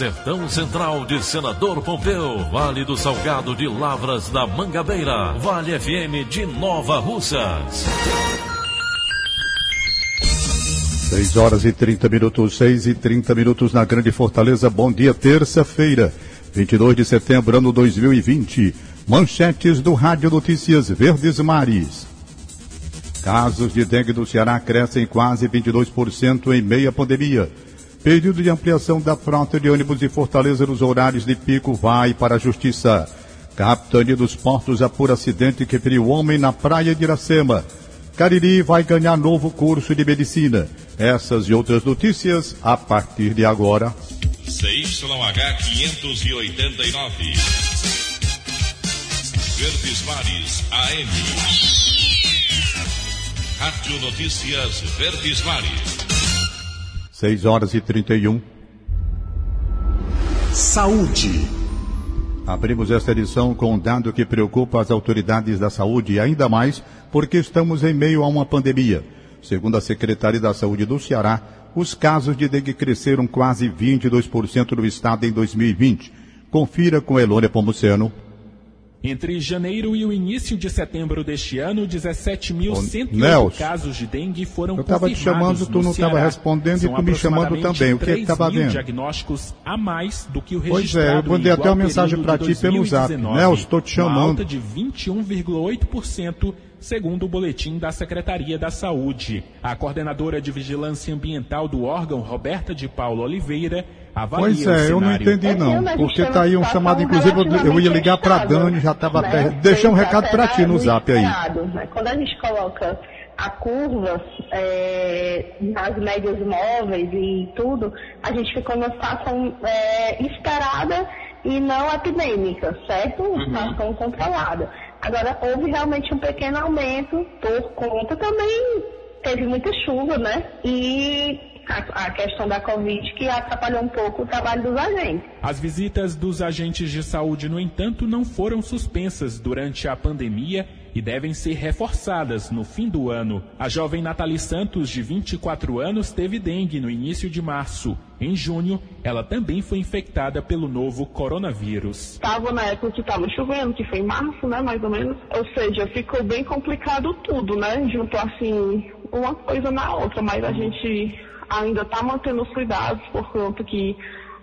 Sertão Central de Senador Pompeu, Vale do Salgado de Lavras da Mangabeira, Vale FM de Nova Russas. 6 horas e 30 minutos, 6 e 30 minutos na Grande Fortaleza. Bom dia, terça-feira, 22 de setembro, ano 2020. Manchetes do Rádio Notícias Verdes Mares. Casos de dengue no Ceará crescem quase 22% em meia pandemia. Pedido de ampliação da frota de ônibus de Fortaleza nos horários de pico vai para a Justiça. Capitania dos Portos apura acidente que feriu homem na praia de Iracema. Cariri vai ganhar novo curso de medicina. Essas e outras notícias a partir de agora. CYH 589. Verdes Mares AM. Rádio Notícias Verdes Mares. 6 horas e 31. Saúde. Abrimos esta edição com um dado que preocupa as autoridades da saúde e ainda mais porque estamos em meio a uma pandemia. Segundo a Secretaria da Saúde do Ceará, os casos de dengue cresceram quase 22% no estado em 2020. Confira com Elônia Pomuceno. Entre janeiro e o início de setembro deste ano, 17.108 casos de dengue foram eu tava confirmados te chamando, tu não estava respondendo São e tu me chamando também. O que é que estava vendo? diagnósticos a mais do que o Pois é, eu mandei até uma mensagem para ti pelo zap. 2019, Nelson, estou te Uma alta chamando. de 21,8%, segundo o boletim da Secretaria da Saúde. A coordenadora de Vigilância Ambiental do órgão, Roberta de Paulo Oliveira, avalia Pois o é, eu não entendi não. A gente Porque tá aí um chamado, inclusive eu- ia ligar para Dani, já estava né? até. Deixa um recado para ti no zap aí. né? Quando a gente coloca a curva é, nas médias móveis e tudo, a gente ficou numa situação é, esperada e não epidêmica, certo? Uma situação controlada. Agora, houve realmente um pequeno aumento por conta também, teve muita chuva, né? E a, a questão da Covid que atrapalhou um pouco o trabalho dos agentes. As visitas dos agentes de saúde, no entanto, não foram suspensas durante a pandemia e devem ser reforçadas no fim do ano. A jovem Nathalie Santos, de 24 anos, teve dengue no início de março. Em junho, ela também foi infectada pelo novo coronavírus. Estava na época que estava chovendo, que foi em março, né, mais ou menos. Ou seja, ficou bem complicado tudo, né? Juntou assim uma coisa na outra, mas a gente ainda está mantendo os cuidados por conta que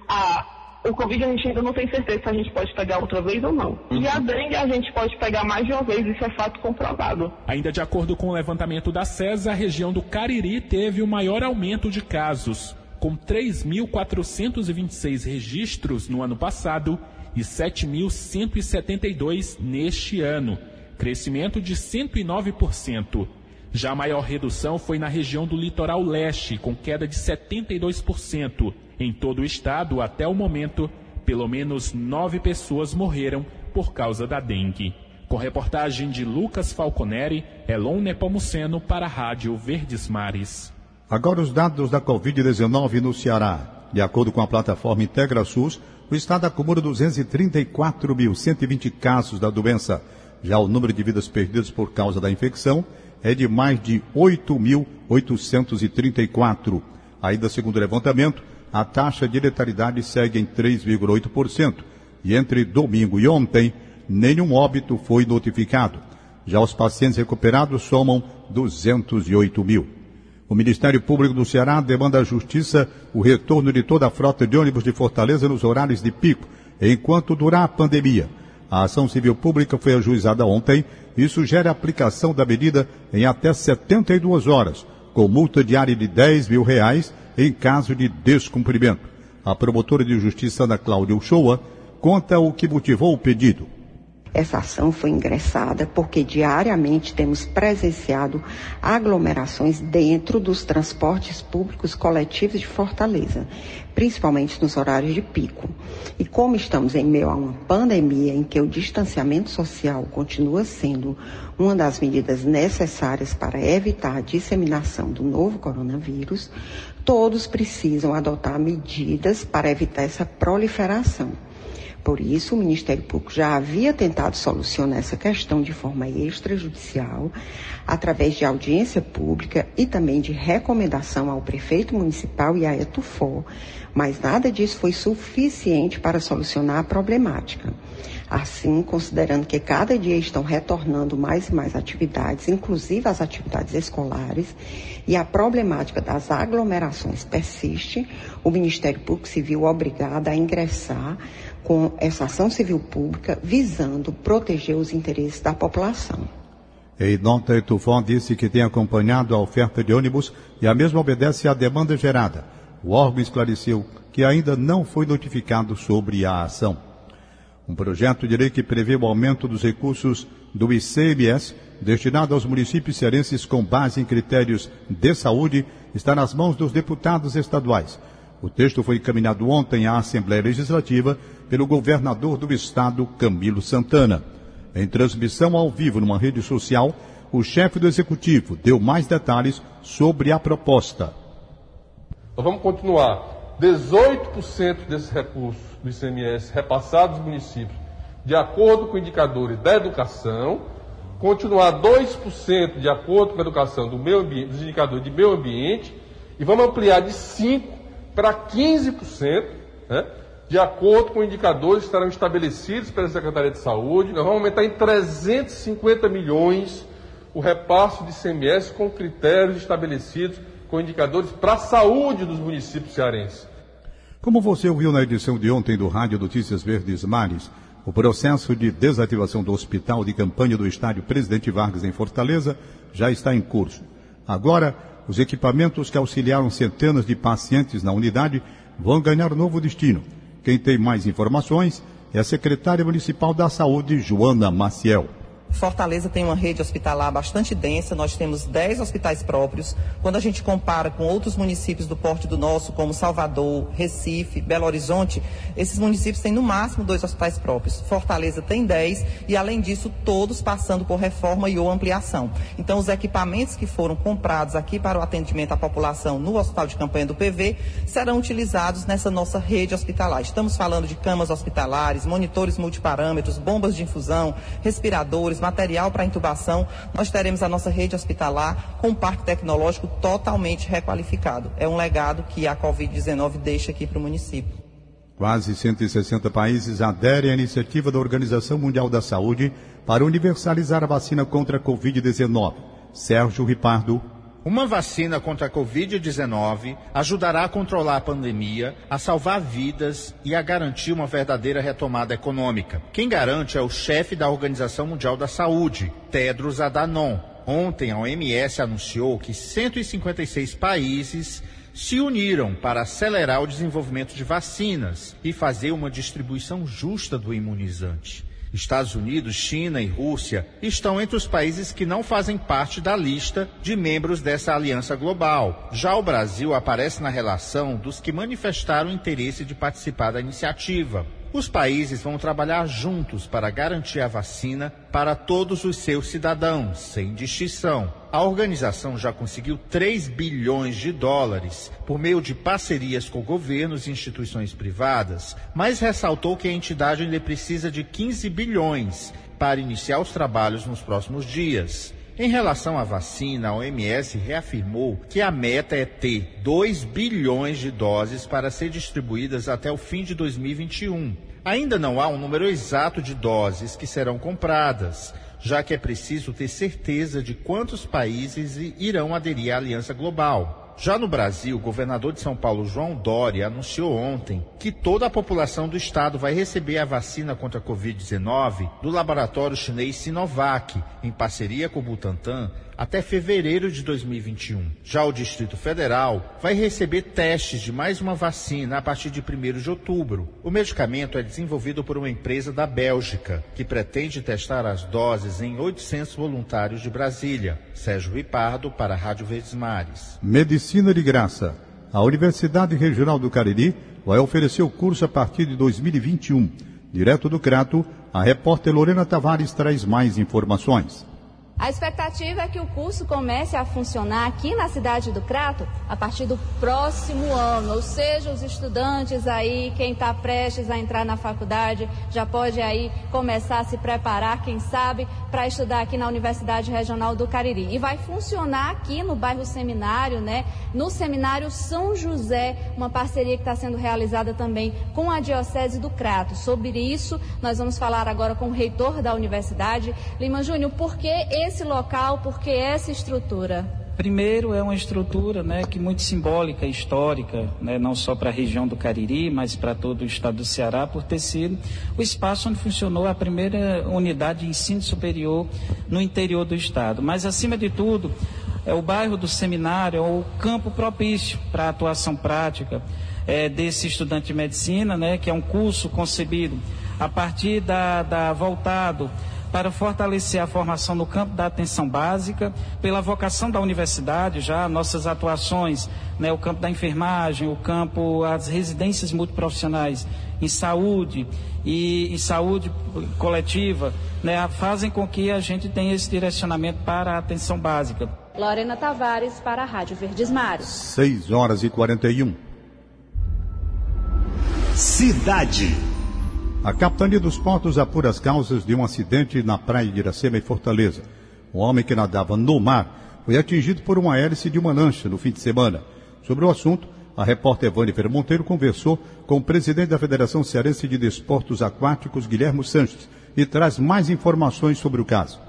a, o Covid a gente ainda não tem certeza se a gente pode pegar outra vez ou não. E a dengue a gente pode pegar mais de uma vez, isso é fato comprovado. Ainda de acordo com o levantamento da CESA, a região do Cariri teve o maior aumento de casos, com 3.426 registros no ano passado e 7.172 neste ano, crescimento de 109%. Já a maior redução foi na região do litoral leste, com queda de 72%. Em todo o estado, até o momento, pelo menos nove pessoas morreram por causa da dengue. Com reportagem de Lucas Falconeri, Elon Nepomuceno para a Rádio Verdes Mares. Agora os dados da Covid-19 no Ceará. De acordo com a plataforma IntegraSUS, o estado acumula 234.120 casos da doença. Já o número de vidas perdidas por causa da infecção é de mais de 8.834. Ainda segundo o levantamento, a taxa de letalidade segue em 3,8%. E entre domingo e ontem, nenhum óbito foi notificado. Já os pacientes recuperados somam 208 mil. O Ministério Público do Ceará demanda à Justiça o retorno de toda a frota de ônibus de Fortaleza nos horários de pico, enquanto durar a pandemia. A ação civil pública foi ajuizada ontem e sugere a aplicação da medida em até 72 horas, com multa diária de 10 mil reais em caso de descumprimento. A promotora de justiça Ana Cláudia Uchoa conta o que motivou o pedido. Essa ação foi ingressada porque diariamente temos presenciado aglomerações dentro dos transportes públicos coletivos de Fortaleza, principalmente nos horários de pico. E como estamos em meio a uma pandemia em que o distanciamento social continua sendo uma das medidas necessárias para evitar a disseminação do novo coronavírus, todos precisam adotar medidas para evitar essa proliferação. Por isso, o Ministério Público já havia tentado solucionar essa questão de forma extrajudicial, através de audiência pública e também de recomendação ao prefeito municipal e à Etufó, mas nada disso foi suficiente para solucionar a problemática. Assim, considerando que cada dia estão retornando mais e mais atividades, inclusive as atividades escolares, e a problemática das aglomerações persiste, o Ministério Público se viu obrigado a ingressar com essa ação civil pública visando proteger os interesses da população. Em nota, Etufon disse que tem acompanhado a oferta de ônibus e a mesma obedece à demanda gerada. O órgão esclareceu que ainda não foi notificado sobre a ação. Um projeto de lei que prevê o aumento dos recursos do ICMS destinado aos municípios cearenses com base em critérios de saúde está nas mãos dos deputados estaduais. O texto foi encaminhado ontem à Assembleia Legislativa pelo governador do estado, Camilo Santana. Em transmissão ao vivo numa rede social, o chefe do executivo deu mais detalhes sobre a proposta. Nós vamos continuar. 18% desses recursos do ICMS repassados aos municípios, de acordo com indicadores da educação, continuar 2% de acordo com a educação do meio ambiente, dos indicadores de meio ambiente, e vamos ampliar de 5% para 15%, né, de acordo com indicadores que estarão estabelecidos pela Secretaria de Saúde. Nós vamos aumentar em 350 milhões o repasse de ICMS com critérios estabelecidos com indicadores para a saúde dos municípios cearenses. Como você ouviu na edição de ontem do Rádio Notícias Verdes Mares, o processo de desativação do hospital de campanha do estádio Presidente Vargas em Fortaleza já está em curso. Agora, os equipamentos que auxiliaram centenas de pacientes na unidade vão ganhar novo destino. Quem tem mais informações é a secretária municipal da Saúde, Joana Maciel. Fortaleza tem uma rede hospitalar bastante densa, nós temos 10 hospitais próprios. Quando a gente compara com outros municípios do porte do nosso, como Salvador, Recife, Belo Horizonte, esses municípios têm no máximo dois hospitais próprios. Fortaleza tem 10 e, além disso, todos passando por reforma e ou ampliação. Então, os equipamentos que foram comprados aqui para o atendimento à população no Hospital de Campanha do PV serão utilizados nessa nossa rede hospitalar. Estamos falando de camas hospitalares, monitores multiparâmetros, bombas de infusão, respiradores, material para intubação, nós teremos a nossa rede hospitalar com um parque tecnológico totalmente requalificado. É um legado que a Covid-19 deixa aqui para o município. Quase 160 países aderem à iniciativa da Organização Mundial da Saúde para universalizar a vacina contra a Covid-19. Sérgio Ripardo, uma vacina contra a Covid-19 ajudará a controlar a pandemia, a salvar vidas e a garantir uma verdadeira retomada econômica. Quem garante é o chefe da Organização Mundial da Saúde, Tedros Adhanom. Ontem, a OMS anunciou que 156 países se uniram para acelerar o desenvolvimento de vacinas e fazer uma distribuição justa do imunizante. Estados Unidos, China e Rússia estão entre os países que não fazem parte da lista de membros dessa aliança global. Já o Brasil aparece na relação dos que manifestaram interesse de participar da iniciativa. Os países vão trabalhar juntos para garantir a vacina para todos os seus cidadãos, sem distinção. A organização já conseguiu 3 bilhões de dólares por meio de parcerias com governos e instituições privadas, mas ressaltou que a entidade ainda precisa de 15 bilhões para iniciar os trabalhos nos próximos dias. Em relação à vacina, a OMS reafirmou que a meta é ter 2 bilhões de doses para ser distribuídas até o fim de 2021. Ainda não há um número exato de doses que serão compradas, já que é preciso ter certeza de quantos países irão aderir à aliança global. Já no Brasil, o governador de São Paulo, João Dória, anunciou ontem que toda a população do estado vai receber a vacina contra a Covid-19 do laboratório chinês Sinovac, em parceria com o Butantan, até fevereiro de 2021. Já o Distrito Federal vai receber testes de mais uma vacina a partir de 1 de outubro. O medicamento é desenvolvido por uma empresa da Bélgica, que pretende testar as doses em 800 voluntários de Brasília. Sérgio Ripardo, para a Rádio Verdes Mares. De Graça. A Universidade Regional do Cariri vai oferecer o curso a partir de 2021. Direto do Crato, a repórter Lorena Tavares traz mais informações. A expectativa é que o curso comece a funcionar aqui na cidade do Crato a partir do próximo ano, ou seja, os estudantes aí, quem está prestes a entrar na faculdade, já pode aí começar a se preparar, quem sabe, para estudar aqui na Universidade Regional do Cariri. E vai funcionar aqui no bairro Seminário, né? No Seminário São José, uma parceria que está sendo realizada também com a Diocese do Crato. Sobre isso, nós vamos falar agora com o reitor da universidade, Lima Júnior, por que esse local, por que essa estrutura? Primeiro, é uma estrutura né, que muito simbólica, histórica, né, não só para a região do Cariri, mas para todo o estado do Ceará, por ter sido o espaço onde funcionou a primeira unidade de ensino superior no interior do estado. Mas, acima de tudo, é o bairro do seminário, é o campo propício para a atuação prática é, desse estudante de medicina, né, que é um curso concebido a partir da, da voltado para fortalecer a formação no campo da atenção básica, pela vocação da universidade, já nossas atuações, né, o campo da enfermagem, o campo, as residências multiprofissionais em saúde e em saúde coletiva, né, fazem com que a gente tenha esse direcionamento para a atenção básica. Lorena Tavares para a Rádio Verdes Mares. 6 horas e 41. Cidade. A Capitania dos Portos apura as causas de um acidente na praia de Iracema, em Fortaleza. Um homem que nadava no mar foi atingido por uma hélice de uma lancha no fim de semana. Sobre o assunto, a repórter Vânifer Monteiro conversou com o presidente da Federação Cearense de Desportos Aquáticos, Guilherme Sanches, e traz mais informações sobre o caso.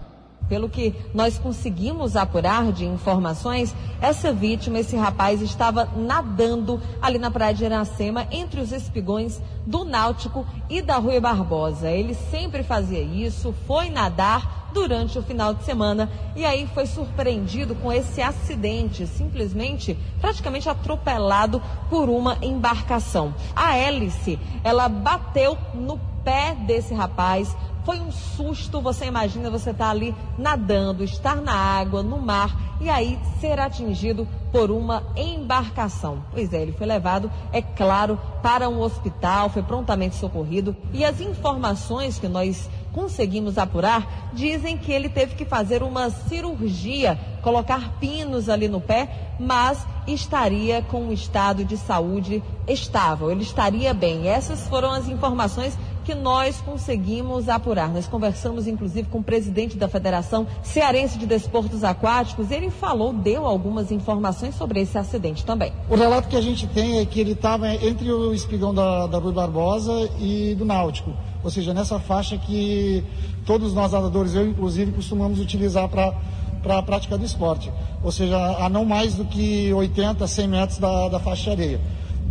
Pelo que nós conseguimos apurar de informações, essa vítima, esse rapaz, estava nadando ali na praia de Iracema, entre os espigões do Náutico e da Rui Barbosa. Ele sempre fazia isso, foi nadar durante o final de semana e aí foi surpreendido com esse acidente, simplesmente praticamente atropelado por uma embarcação. A hélice, ela bateu no pé desse rapaz, foi um susto, você imagina você estar tá ali nadando, estar na água, no mar e aí ser atingido por uma embarcação. Pois é, ele foi levado, é claro, para um hospital, foi prontamente socorrido e as informações que nós conseguimos apurar dizem que ele teve que fazer uma cirurgia, colocar pinos ali no pé, mas estaria com um estado de saúde estável, ele estaria bem. Essas foram as informações que nós conseguimos apurar. Nós conversamos, inclusive, com o presidente da Federação Cearense de Desportos Aquáticos. Ele falou, deu algumas informações sobre esse acidente também. O relato que a gente tem é que ele estava entre o espigão da, da Rui Barbosa e do Náutico. Ou seja, nessa faixa que todos nós nadadores, eu inclusive, costumamos utilizar para para a prática do esporte, ou seja, a não mais do que 80, 100 metros da, da faixa de areia.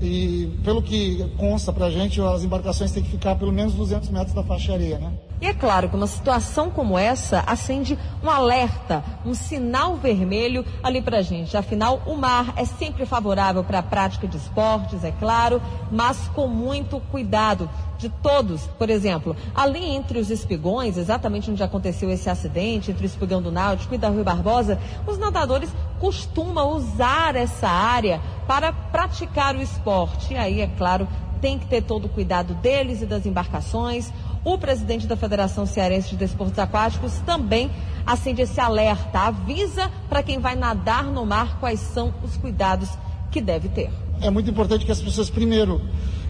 E pelo que consta para a gente, as embarcações têm que ficar pelo menos 200 metros da faixa areia, né? E é claro que uma situação como essa acende um alerta, um sinal vermelho ali para a gente. Afinal, o mar é sempre favorável para a prática de esportes, é claro, mas com muito cuidado de todos. Por exemplo, ali entre os espigões, exatamente onde aconteceu esse acidente, entre o espigão do Náutico e da Rui Barbosa, os nadadores costumam usar essa área para praticar o esporte. E aí, é claro, tem que ter todo o cuidado deles e das embarcações. O presidente da Federação Cearense de Desportos Aquáticos também acende esse alerta, avisa para quem vai nadar no mar quais são os cuidados que deve ter. É muito importante que as pessoas, primeiro,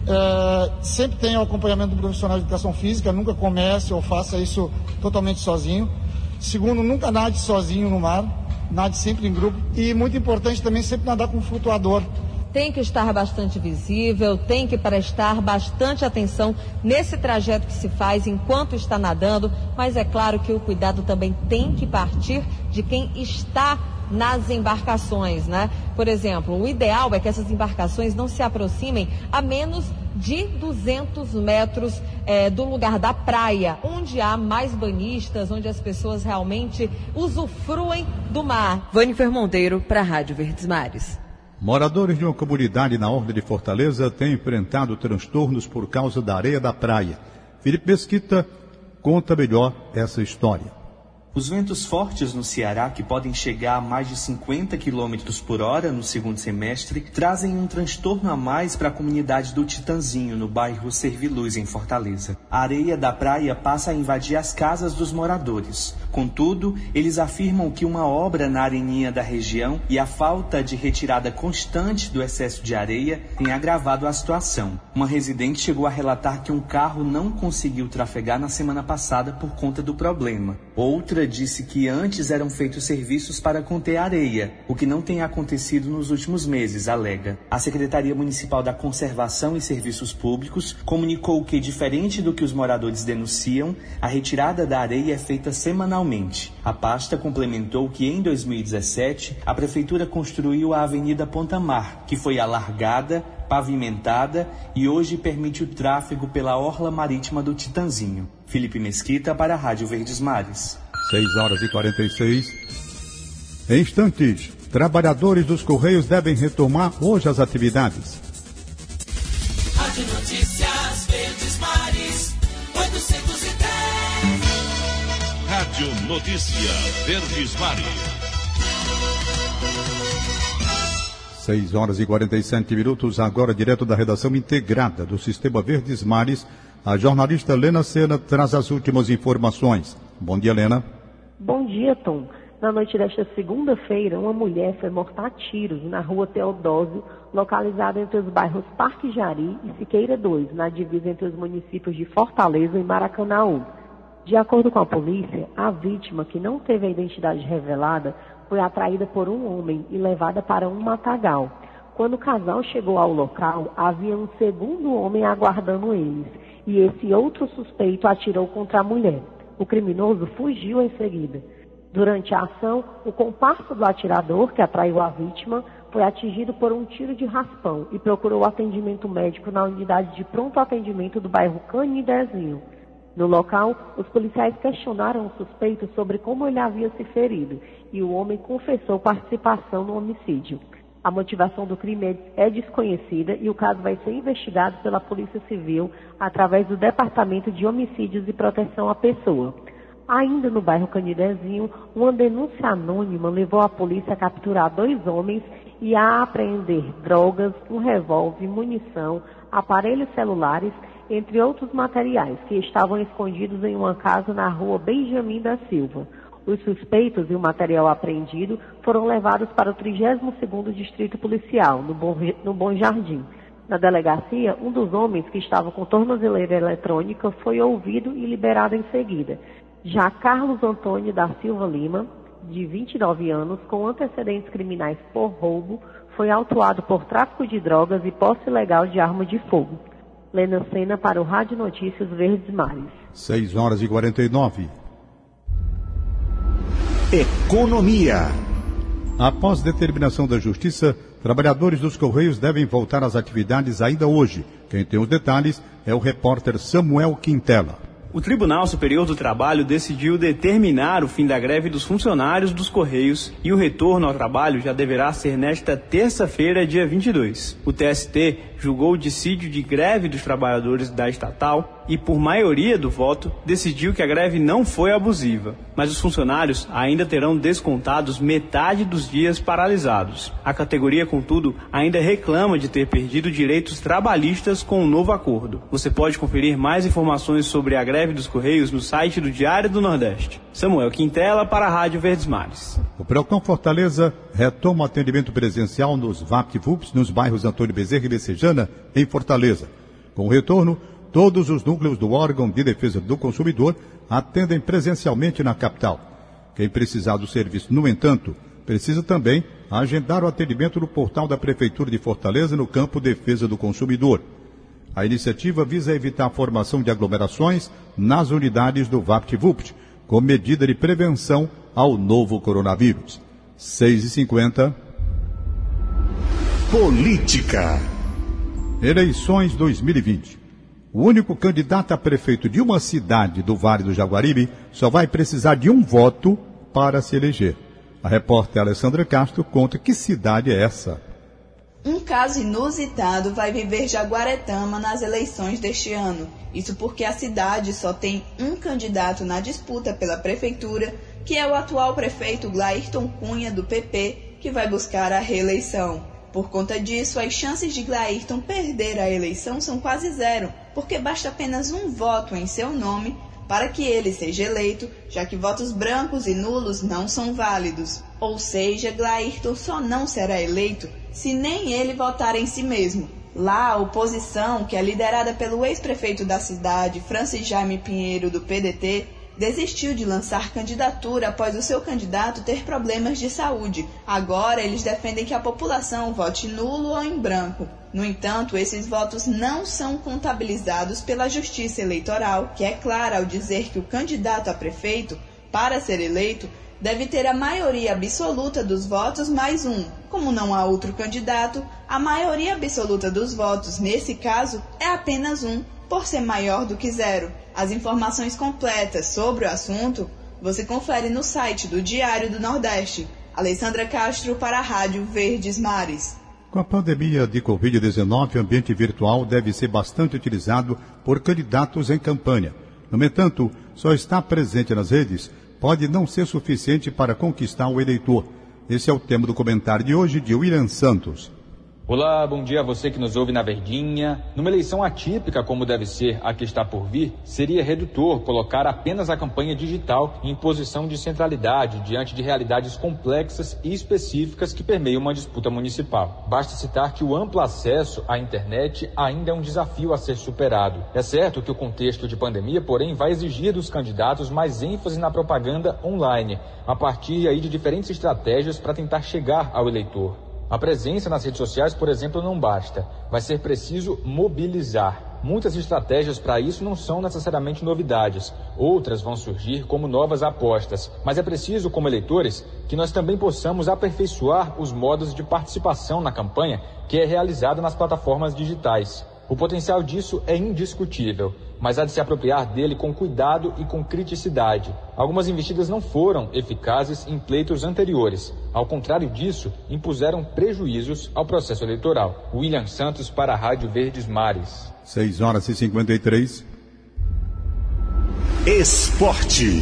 é, sempre tenham acompanhamento do profissional de educação física, nunca comece ou faça isso totalmente sozinho. Segundo, nunca nade sozinho no mar, nade sempre em grupo. E muito importante também sempre nadar com flutuador tem que estar bastante visível, tem que prestar bastante atenção nesse trajeto que se faz enquanto está nadando, mas é claro que o cuidado também tem que partir de quem está nas embarcações, né? Por exemplo, o ideal é que essas embarcações não se aproximem a menos de 200 metros é, do lugar da praia, onde há mais banhistas, onde as pessoas realmente usufruem do mar. Vânifer Monteiro para a Rádio Verdes Mares. Moradores de uma comunidade na Ordem de Fortaleza têm enfrentado transtornos por causa da areia da praia. Felipe Mesquita conta melhor essa história. Os ventos fortes no Ceará, que podem chegar a mais de 50 km por hora no segundo semestre, trazem um transtorno a mais para a comunidade do Titanzinho, no bairro Serviluz, em Fortaleza. A areia da praia passa a invadir as casas dos moradores. Contudo, eles afirmam que uma obra na areninha da região e a falta de retirada constante do excesso de areia tem agravado a situação. Uma residente chegou a relatar que um carro não conseguiu trafegar na semana passada por conta do problema. Outra disse que antes eram feitos serviços para conter areia, o que não tem acontecido nos últimos meses, alega. A Secretaria Municipal da Conservação e Serviços Públicos comunicou que, diferente do que os moradores denunciam, a retirada da areia é feita semanalmente. A pasta complementou que em 2017 a Prefeitura construiu a Avenida Ponta Mar, que foi alargada pavimentada e hoje permite o tráfego pela orla marítima do Titanzinho. Felipe Mesquita para a Rádio Verdes Mares. 6 horas e 46. Em instantes, trabalhadores dos Correios devem retomar hoje as atividades. Rádio Notícias Verdes Mares, 810. Rádio Notícia Verdes Mares. 6 horas e 47 minutos, agora direto da redação integrada do Sistema Verdes Mares, a jornalista Lena Sena traz as últimas informações. Bom dia, Lena. Bom dia, Tom. Na noite desta segunda-feira, uma mulher foi morta a tiros na rua Teodósio, localizada entre os bairros Parque Jari e Siqueira 2, na divisa entre os municípios de Fortaleza e Maracanaú. De acordo com a polícia, a vítima, que não teve a identidade revelada, foi atraída por um homem e levada para um matagal. Quando o casal chegou ao local, havia um segundo homem aguardando eles, e esse outro suspeito atirou contra a mulher. O criminoso fugiu em seguida. Durante a ação, o comparsa do atirador, que atraiu a vítima, foi atingido por um tiro de raspão e procurou atendimento médico na unidade de pronto atendimento do bairro Canidezinho. No local, os policiais questionaram o suspeito sobre como ele havia se ferido e o homem confessou participação no homicídio. A motivação do crime é desconhecida e o caso vai ser investigado pela Polícia Civil através do Departamento de Homicídios e Proteção à Pessoa. Ainda no bairro Canidezinho, uma denúncia anônima levou a polícia a capturar dois homens e a apreender drogas, um revólver, munição, aparelhos celulares, entre outros materiais que estavam escondidos em uma casa na rua Benjamin da Silva. Os suspeitos e o material apreendido foram levados para o 32º Distrito Policial, no Bom, no Bom Jardim. Na delegacia, um dos homens que estava com tornozeleira eletrônica foi ouvido e liberado em seguida. Já Carlos Antônio da Silva Lima, de 29 anos, com antecedentes criminais por roubo, foi autuado por tráfico de drogas e posse ilegal de arma de fogo. Lena Sena para o Rádio Notícias Verdes Mares. 6 horas e 49. Economia. Após determinação da Justiça, trabalhadores dos Correios devem voltar às atividades ainda hoje. Quem tem os detalhes é o repórter Samuel Quintela. O Tribunal Superior do Trabalho decidiu determinar o fim da greve dos funcionários dos Correios e o retorno ao trabalho já deverá ser nesta terça-feira, dia 22. O TST julgou o dissídio de greve dos trabalhadores da estatal e, por maioria do voto, decidiu que a greve não foi abusiva. Mas os funcionários ainda terão descontados metade dos dias paralisados. A categoria, contudo, ainda reclama de ter perdido direitos trabalhistas com o novo acordo. Você pode conferir mais informações sobre a greve dos Correios no site do Diário do Nordeste. Samuel Quintela para a Rádio Verdes Mares. O Procon Fortaleza retoma o atendimento presencial nos VAPT-VUPs nos bairros Antônio Bezerra e Becejana, em Fortaleza. Com o retorno, Todos os núcleos do órgão de defesa do consumidor atendem presencialmente na capital. Quem precisar do serviço, no entanto, precisa também agendar o atendimento no portal da Prefeitura de Fortaleza no campo Defesa do Consumidor. A iniciativa visa evitar a formação de aglomerações nas unidades do VaptVupt, como medida de prevenção ao novo coronavírus. 6 e 50 Política. Eleições 2020. O único candidato a prefeito de uma cidade do Vale do Jaguaribe só vai precisar de um voto para se eleger. A repórter Alessandra Castro conta que cidade é essa. Um caso inusitado vai viver Jaguaretama nas eleições deste ano. Isso porque a cidade só tem um candidato na disputa pela prefeitura, que é o atual prefeito Glairton Cunha, do PP, que vai buscar a reeleição. Por conta disso, as chances de Glairton perder a eleição são quase zero, porque basta apenas um voto em seu nome para que ele seja eleito, já que votos brancos e nulos não são válidos. Ou seja, Glairton só não será eleito se nem ele votar em si mesmo. Lá, a oposição, que é liderada pelo ex-prefeito da cidade, Francis Jaime Pinheiro, do PDT, desistiu de lançar candidatura após o seu candidato ter problemas de saúde. Agora, eles defendem que a população vote nulo ou em branco. No entanto, esses votos não são contabilizados pela Justiça Eleitoral, que é clara ao dizer que o candidato a prefeito, para ser eleito, deve ter a maioria absoluta dos votos mais um. Como não há outro candidato, a maioria absoluta dos votos, nesse caso, é apenas um, por ser maior do que zero. As informações completas sobre o assunto você confere no site do Diário do Nordeste. Alessandra Castro para a Rádio Verdes Mares. Com a pandemia de Covid-19, o ambiente virtual deve ser bastante utilizado por candidatos em campanha. No entanto, só estar presente nas redes pode não ser suficiente para conquistar o eleitor. Esse é o tema do comentário de hoje de William Santos. Olá, bom dia a você que nos ouve na Verdinha. Numa eleição atípica, como deve ser a que está por vir, seria redutor colocar apenas a campanha digital em posição de centralidade diante de realidades complexas e específicas que permeiam uma disputa municipal. Basta citar que o amplo acesso à internet ainda é um desafio a ser superado. É certo que o contexto de pandemia, porém, vai exigir dos candidatos mais ênfase na propaganda online, a partir aí de diferentes estratégias para tentar chegar ao eleitor. A presença nas redes sociais, por exemplo, não basta. Vai ser preciso mobilizar. Muitas estratégias para isso não são necessariamente novidades. Outras vão surgir como novas apostas. Mas é preciso, como eleitores, que nós também possamos aperfeiçoar os modos de participação na campanha que é realizada nas plataformas digitais. O potencial disso é indiscutível, mas há de se apropriar dele com cuidado e com criticidade. Algumas investidas não foram eficazes em pleitos anteriores. Ao contrário disso, impuseram prejuízos ao processo eleitoral. William Santos para a Rádio Verdes Mares. 6 horas e 53. Esporte.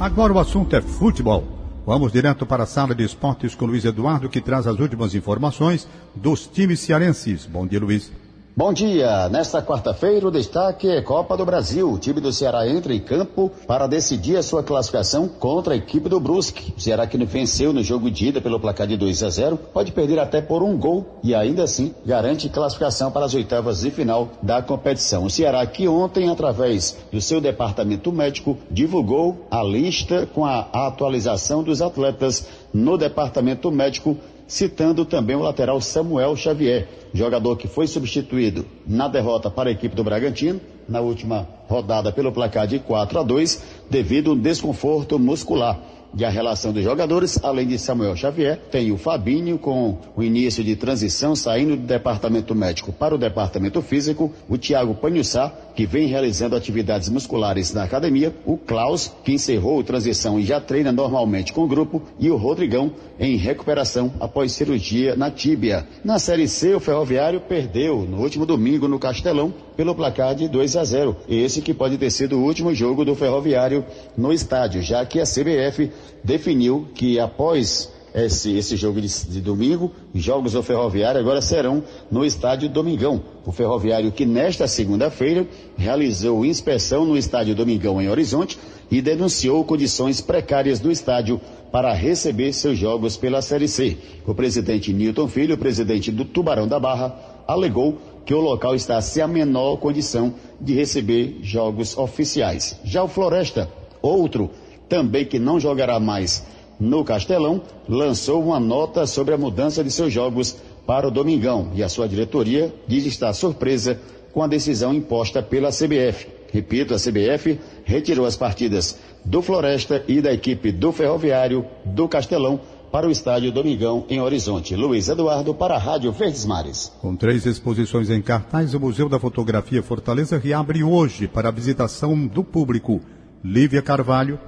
Agora o assunto é futebol. Vamos direto para a sala de esportes com Luiz Eduardo, que traz as últimas informações dos times cearenses. Bom dia, Luiz. Bom dia. Nesta quarta-feira, o destaque é Copa do Brasil. O time do Ceará entra em campo para decidir a sua classificação contra a equipe do Brusque. O Ceará que venceu no jogo de ida pelo placar de 2 a 0, pode perder até por um gol e ainda assim garante classificação para as oitavas de final da competição. O Ceará que ontem, através do seu departamento médico, divulgou a lista com a atualização dos atletas no departamento médico citando também o lateral Samuel Xavier, jogador que foi substituído na derrota para a equipe do Bragantino, na última rodada pelo placar de 4 a 2, devido a um desconforto muscular e a relação dos jogadores, além de Samuel Xavier, tem o Fabinho com o início de transição saindo do departamento médico para o departamento físico, o Thiago Panhussá, que vem realizando atividades musculares na academia, o Klaus, que encerrou a transição e já treina normalmente com o grupo, e o Rodrigão, em recuperação após cirurgia na tíbia. Na Série C, o Ferroviário perdeu no último domingo no Castelão pelo placar de 2 a 0. Esse que pode ter sido o último jogo do Ferroviário no estádio, já que a CBF definiu que após esse, esse jogo de, de, domingo, os jogos do Ferroviário agora serão no estádio Domingão. O Ferroviário que nesta segunda-feira realizou inspeção no estádio Domingão em Horizonte e denunciou condições precárias do estádio para receber seus jogos pela Série C. O presidente Newton Filho, presidente do Tubarão da Barra, alegou que o local está sem a menor condição de receber jogos oficiais. Já o Floresta, outro também que não jogará mais no Castelão, lançou uma nota sobre a mudança de seus jogos para o Domingão e a sua diretoria diz estar surpresa com a decisão imposta pela CBF. Repito, a CBF retirou as partidas do Floresta e da equipe do Ferroviário do Castelão para o estádio Domingão, em Horizonte. Luiz Eduardo, para a Rádio Verdes Mares. Com três exposições em cartaz, o Museu da Fotografia Fortaleza reabre hoje para a visitação do público. Lívia Carvalho.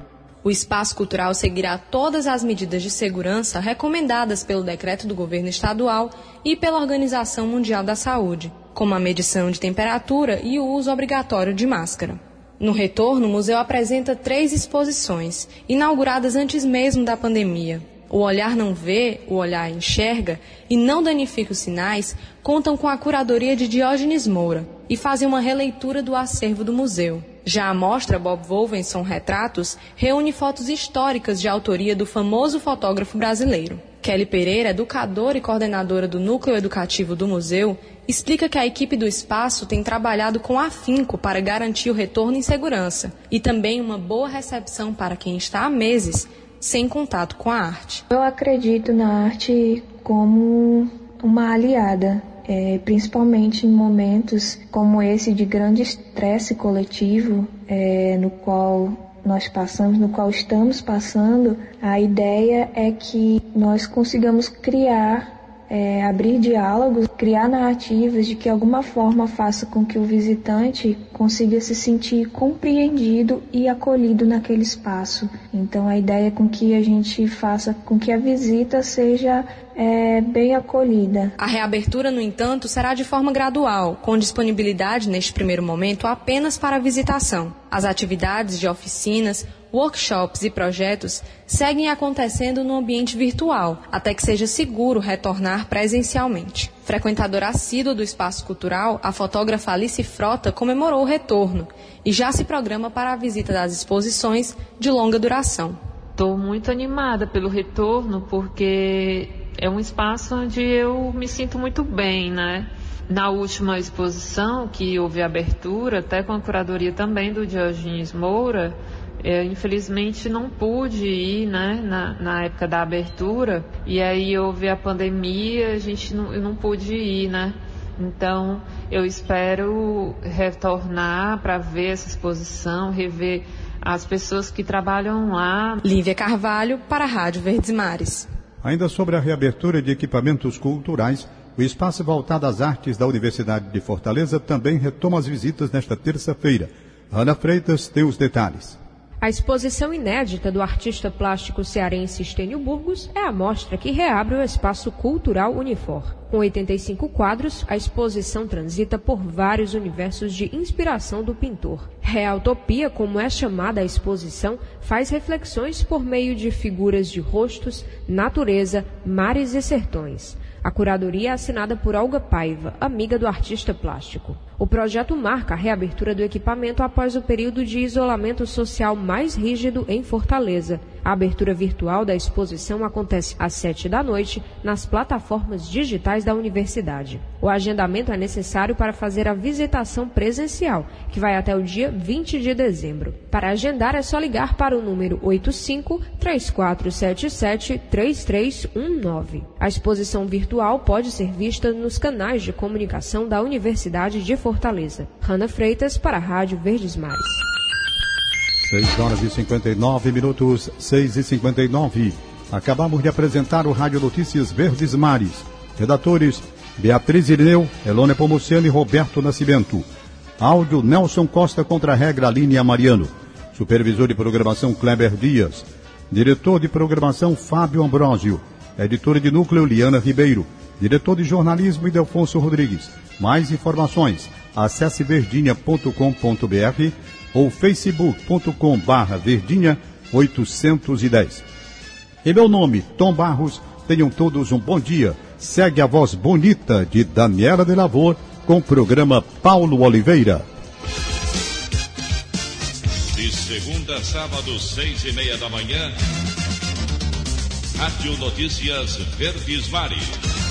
O espaço cultural seguirá todas as medidas de segurança recomendadas pelo decreto do governo estadual e pela Organização Mundial da Saúde, como a medição de temperatura e o uso obrigatório de máscara. No retorno, o museu apresenta três exposições, inauguradas antes mesmo da pandemia. O Olhar Não Vê, o Olhar Enxerga e Não Danifica os Sinais contam com a curadoria de Diógenes Moura e fazem uma releitura do acervo do museu. Já a mostra Bob Wolvenson Retratos reúne fotos históricas de autoria do famoso fotógrafo brasileiro. Kelly Pereira, educadora e coordenadora do Núcleo Educativo do Museu, explica que a equipe do espaço tem trabalhado com afinco para garantir o retorno em segurança e também uma boa recepção para quem está há meses sem contato com a arte. Eu acredito na arte como uma aliada, é, principalmente em momentos como esse de grande estresse coletivo, é, no qual nós passamos, no qual estamos passando, a ideia é que nós consigamos criar é, abrir diálogos, criar narrativas de que alguma forma faça com que o visitante consiga se sentir compreendido e acolhido naquele espaço. Então a ideia é com que a gente faça com que a visita seja é, bem acolhida. A reabertura, no entanto, será de forma gradual, com disponibilidade neste primeiro momento apenas para a visitação. As atividades de oficinas, workshops e projetos seguem acontecendo no ambiente virtual, até que seja seguro retornar presencialmente. Frequentadora assídua do espaço cultural, a fotógrafa Alice Frota comemorou o retorno e já se programa para a visita das exposições de longa duração. Estou muito animada pelo retorno porque é um espaço onde eu me sinto muito bem, né? Na última exposição, que houve abertura, até com a curadoria também do Diogenes Moura, eu, infelizmente não pude ir né, na, na, época da abertura e aí houve a pandemia, a gente não, eu não pude ir, né? Então eu espero retornar para ver essa exposição, rever as pessoas que trabalham lá. Lívia Carvalho para a Rádio Verdes Mares. Ainda sobre a reabertura de equipamentos culturais, o espaço voltado às artes da Universidade de Fortaleza também retoma as visitas nesta terça-feira. Ana Freitas tem os detalhes. A exposição inédita do artista plástico cearense Estênio Burgos é a mostra que reabre o espaço cultural Unifor. Com 85 quadros, a exposição transita por vários universos de inspiração do pintor. Realtopia, como é chamada a exposição, faz reflexões por meio de figuras de rostos, natureza, mares e sertões. A curadoria é assinada por Olga Paiva, amiga do artista plástico. O projeto marca a reabertura do equipamento após o período de isolamento social mais rígido em Fortaleza. A abertura virtual da exposição acontece às sete da noite nas plataformas digitais da universidade. O agendamento é necessário para fazer a visitação presencial, que vai até o dia 20 de dezembro. Para agendar é só ligar para o número 85 3477 3319. A exposição virtual pode ser vista nos canais de comunicação da Universidade de Fortaleza. Rana Freitas para a Rádio Verdes Mares. 6 horas e 59 minutos, 6 e 59. Acabamos de apresentar o Rádio Notícias Verdes Mares. Redatores Beatriz Irineu, Elone Pomuceno e Roberto Nascimento. Áudio Nelson Costa contra a regra Aline Mariano. Supervisor de programação Kleber Dias. Diretor de programação Fábio Ambrosio. Editora de núcleo Liana Ribeiro. Diretor de jornalismo Idelfonso Rodrigues. Mais informações, acesse verdinha.com.br ou facebook.com barra verdinha 810. Em meu nome, Tom Barros, tenham todos um bom dia. Segue a voz bonita de Daniela de Lavor com o programa Paulo Oliveira. De segunda a sábado, seis e meia da manhã, Rádio Notícias Verdes Mares.